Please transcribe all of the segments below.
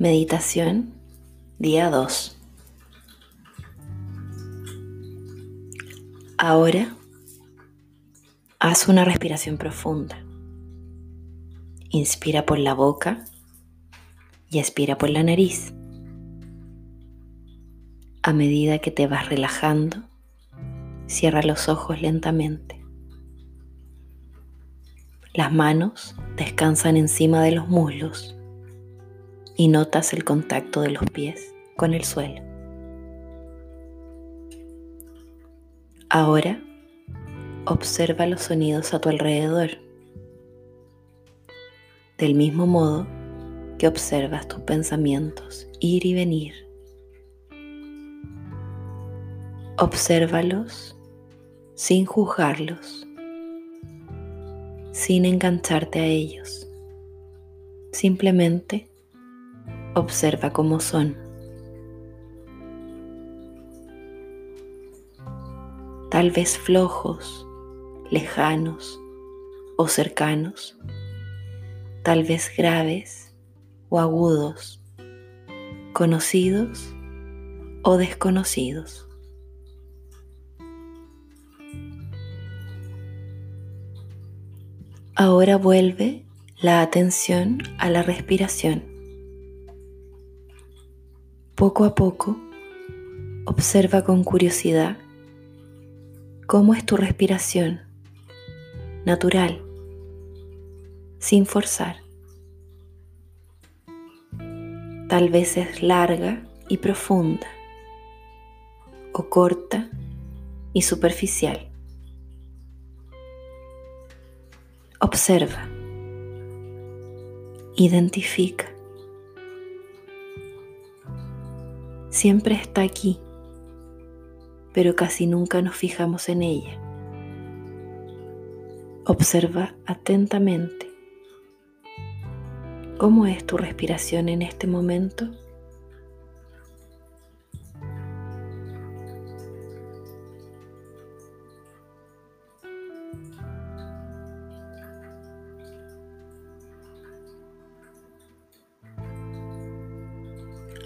Meditación, día 2. Ahora, haz una respiración profunda. Inspira por la boca y expira por la nariz. A medida que te vas relajando, cierra los ojos lentamente. Las manos descansan encima de los muslos y notas el contacto de los pies con el suelo. Ahora observa los sonidos a tu alrededor, del mismo modo que observas tus pensamientos ir y venir. Obsérvalos sin juzgarlos, sin engancharte a ellos. Simplemente Observa cómo son. Tal vez flojos, lejanos o cercanos. Tal vez graves o agudos, conocidos o desconocidos. Ahora vuelve la atención a la respiración. Poco a poco, observa con curiosidad cómo es tu respiración natural, sin forzar. Tal vez es larga y profunda, o corta y superficial. Observa, identifica. Siempre está aquí, pero casi nunca nos fijamos en ella. Observa atentamente cómo es tu respiración en este momento.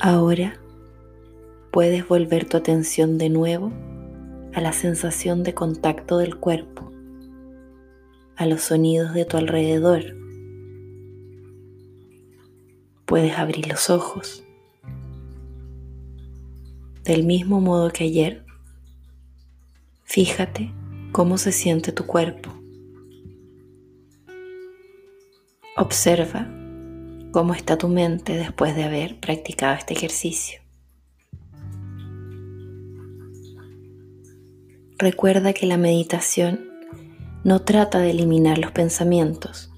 Ahora puedes volver tu atención de nuevo a la sensación de contacto del cuerpo, a los sonidos de tu alrededor. Puedes abrir los ojos. Del mismo modo que ayer, fíjate cómo se siente tu cuerpo. Observa cómo está tu mente después de haber practicado este ejercicio. Recuerda que la meditación no trata de eliminar los pensamientos,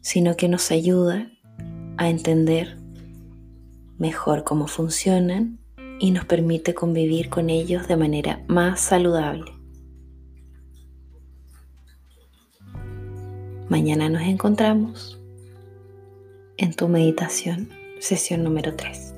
sino que nos ayuda a entender mejor cómo funcionan y nos permite convivir con ellos de manera más saludable. Mañana nos encontramos en tu meditación, sesión número 3.